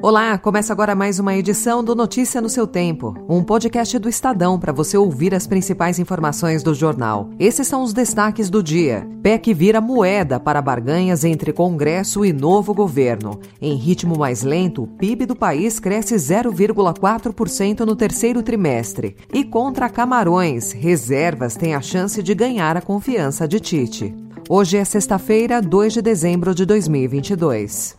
Olá, começa agora mais uma edição do Notícia no seu Tempo, um podcast do Estadão para você ouvir as principais informações do jornal. Esses são os destaques do dia. PEC vira moeda para barganhas entre Congresso e novo governo. Em ritmo mais lento, o PIB do país cresce 0,4% no terceiro trimestre. E contra Camarões, reservas têm a chance de ganhar a confiança de Tite. Hoje é sexta-feira, 2 de dezembro de 2022.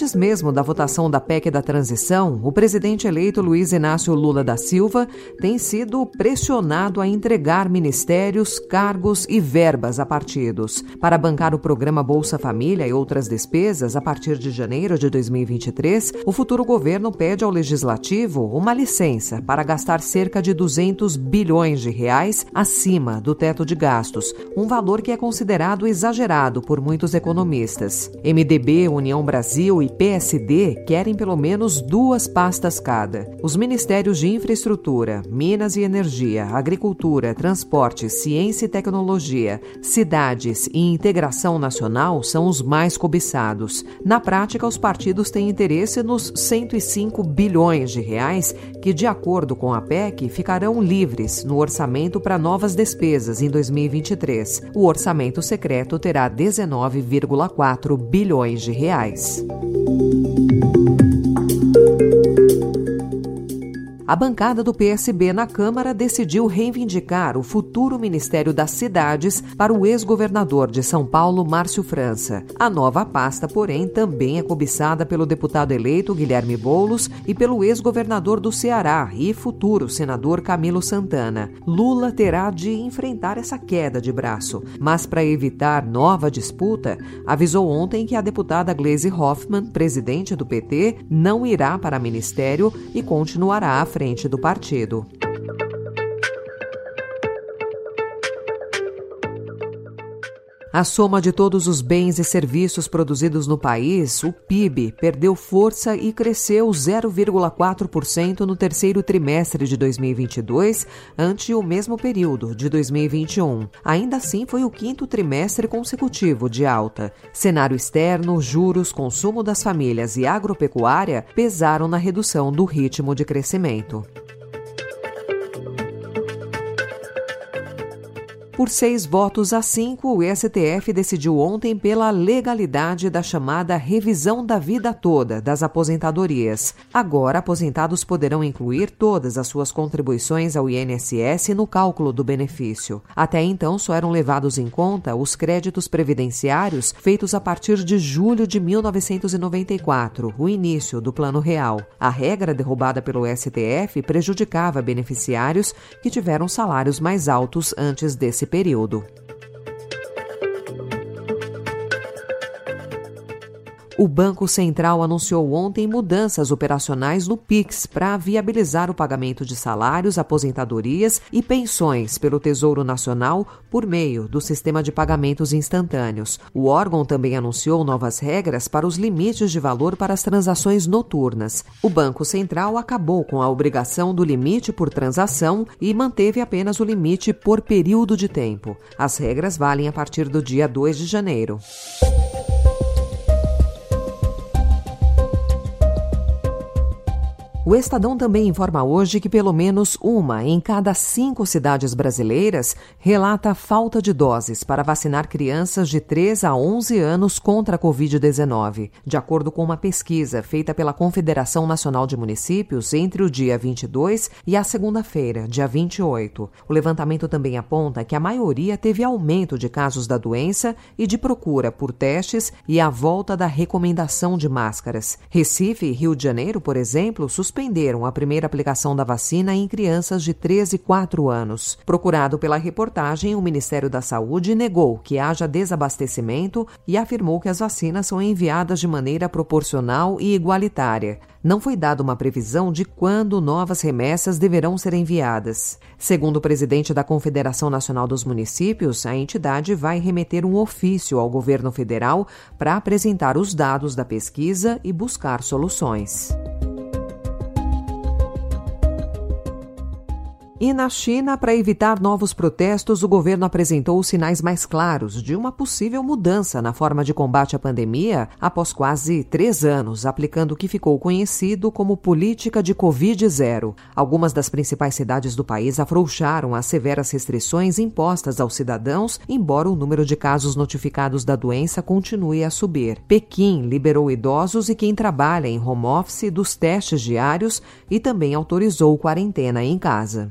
Antes mesmo da votação da PEC da transição, o presidente eleito Luiz Inácio Lula da Silva tem sido pressionado a entregar ministérios, cargos e verbas a partidos. Para bancar o programa Bolsa Família e outras despesas a partir de janeiro de 2023, o futuro governo pede ao legislativo uma licença para gastar cerca de 200 bilhões de reais acima do teto de gastos, um valor que é considerado exagerado por muitos economistas. MDB, União Brasil e PSD querem pelo menos duas pastas cada. Os ministérios de Infraestrutura, Minas e Energia, Agricultura, Transporte, Ciência e Tecnologia, Cidades e Integração Nacional são os mais cobiçados. Na prática, os partidos têm interesse nos 105 bilhões de reais que, de acordo com a PEC, ficarão livres no orçamento para novas despesas em 2023. O orçamento secreto terá 19,4 bilhões de reais. Thank you. A bancada do PSB na Câmara decidiu reivindicar o futuro Ministério das Cidades para o ex-governador de São Paulo, Márcio França. A nova pasta, porém, também é cobiçada pelo deputado eleito Guilherme Boulos e pelo ex-governador do Ceará e futuro senador Camilo Santana. Lula terá de enfrentar essa queda de braço, mas para evitar nova disputa, avisou ontem que a deputada Gleisi Hoffmann, presidente do PT, não irá para ministério e continuará à frente frente do partido. A soma de todos os bens e serviços produzidos no país, o PIB, perdeu força e cresceu 0,4% no terceiro trimestre de 2022, ante o mesmo período de 2021. Ainda assim, foi o quinto trimestre consecutivo de alta. Cenário externo, juros, consumo das famílias e agropecuária pesaram na redução do ritmo de crescimento. Por seis votos a cinco, o STF decidiu ontem pela legalidade da chamada revisão da vida toda das aposentadorias. Agora, aposentados poderão incluir todas as suas contribuições ao INSS no cálculo do benefício. Até então, só eram levados em conta os créditos previdenciários feitos a partir de julho de 1994, o início do Plano Real. A regra derrubada pelo STF prejudicava beneficiários que tiveram salários mais altos antes desse período. O Banco Central anunciou ontem mudanças operacionais no PIX para viabilizar o pagamento de salários, aposentadorias e pensões pelo Tesouro Nacional por meio do sistema de pagamentos instantâneos. O órgão também anunciou novas regras para os limites de valor para as transações noturnas. O Banco Central acabou com a obrigação do limite por transação e manteve apenas o limite por período de tempo. As regras valem a partir do dia 2 de janeiro. O Estadão também informa hoje que pelo menos uma em cada cinco cidades brasileiras relata falta de doses para vacinar crianças de 3 a 11 anos contra a Covid-19, de acordo com uma pesquisa feita pela Confederação Nacional de Municípios entre o dia 22 e a segunda-feira, dia 28. O levantamento também aponta que a maioria teve aumento de casos da doença e de procura por testes e a volta da recomendação de máscaras. Recife e Rio de Janeiro, por exemplo, suspenderam suspenderam a primeira aplicação da vacina em crianças de 13 e 4 anos. Procurado pela reportagem, o Ministério da Saúde negou que haja desabastecimento e afirmou que as vacinas são enviadas de maneira proporcional e igualitária. Não foi dada uma previsão de quando novas remessas deverão ser enviadas. Segundo o presidente da Confederação Nacional dos Municípios, a entidade vai remeter um ofício ao governo federal para apresentar os dados da pesquisa e buscar soluções. E na China, para evitar novos protestos, o governo apresentou sinais mais claros de uma possível mudança na forma de combate à pandemia após quase três anos, aplicando o que ficou conhecido como política de Covid-0. Algumas das principais cidades do país afrouxaram as severas restrições impostas aos cidadãos, embora o número de casos notificados da doença continue a subir. Pequim liberou idosos e quem trabalha em home office dos testes diários e também autorizou quarentena em casa.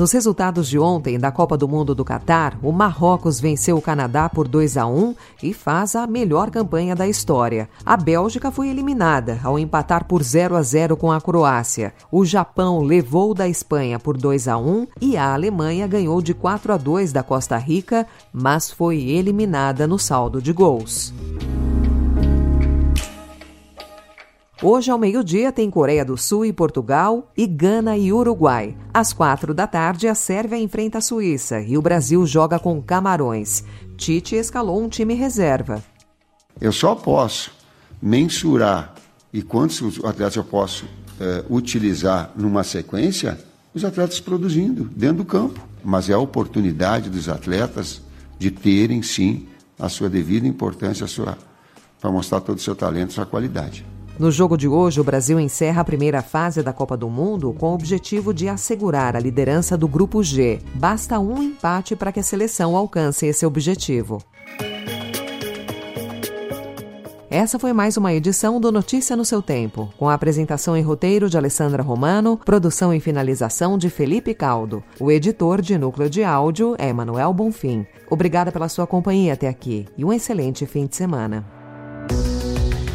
Nos resultados de ontem da Copa do Mundo do Catar, o Marrocos venceu o Canadá por 2 a 1 e faz a melhor campanha da história. A Bélgica foi eliminada ao empatar por 0 a 0 com a Croácia. O Japão levou da Espanha por 2 a 1 e a Alemanha ganhou de 4 a 2 da Costa Rica, mas foi eliminada no saldo de gols. Hoje, ao meio-dia, tem Coreia do Sul e Portugal, e Gana e Uruguai. Às quatro da tarde, a Sérvia enfrenta a Suíça e o Brasil joga com Camarões. Tite escalou um time reserva. Eu só posso mensurar e quantos atletas eu posso eh, utilizar numa sequência, os atletas produzindo dentro do campo. Mas é a oportunidade dos atletas de terem, sim, a sua devida importância para mostrar todo o seu talento, sua qualidade. No jogo de hoje, o Brasil encerra a primeira fase da Copa do Mundo com o objetivo de assegurar a liderança do Grupo G. Basta um empate para que a seleção alcance esse objetivo. Essa foi mais uma edição do Notícia no seu tempo, com a apresentação e roteiro de Alessandra Romano, produção e finalização de Felipe Caldo. O editor de núcleo de áudio é Manuel Bonfim. Obrigada pela sua companhia até aqui e um excelente fim de semana.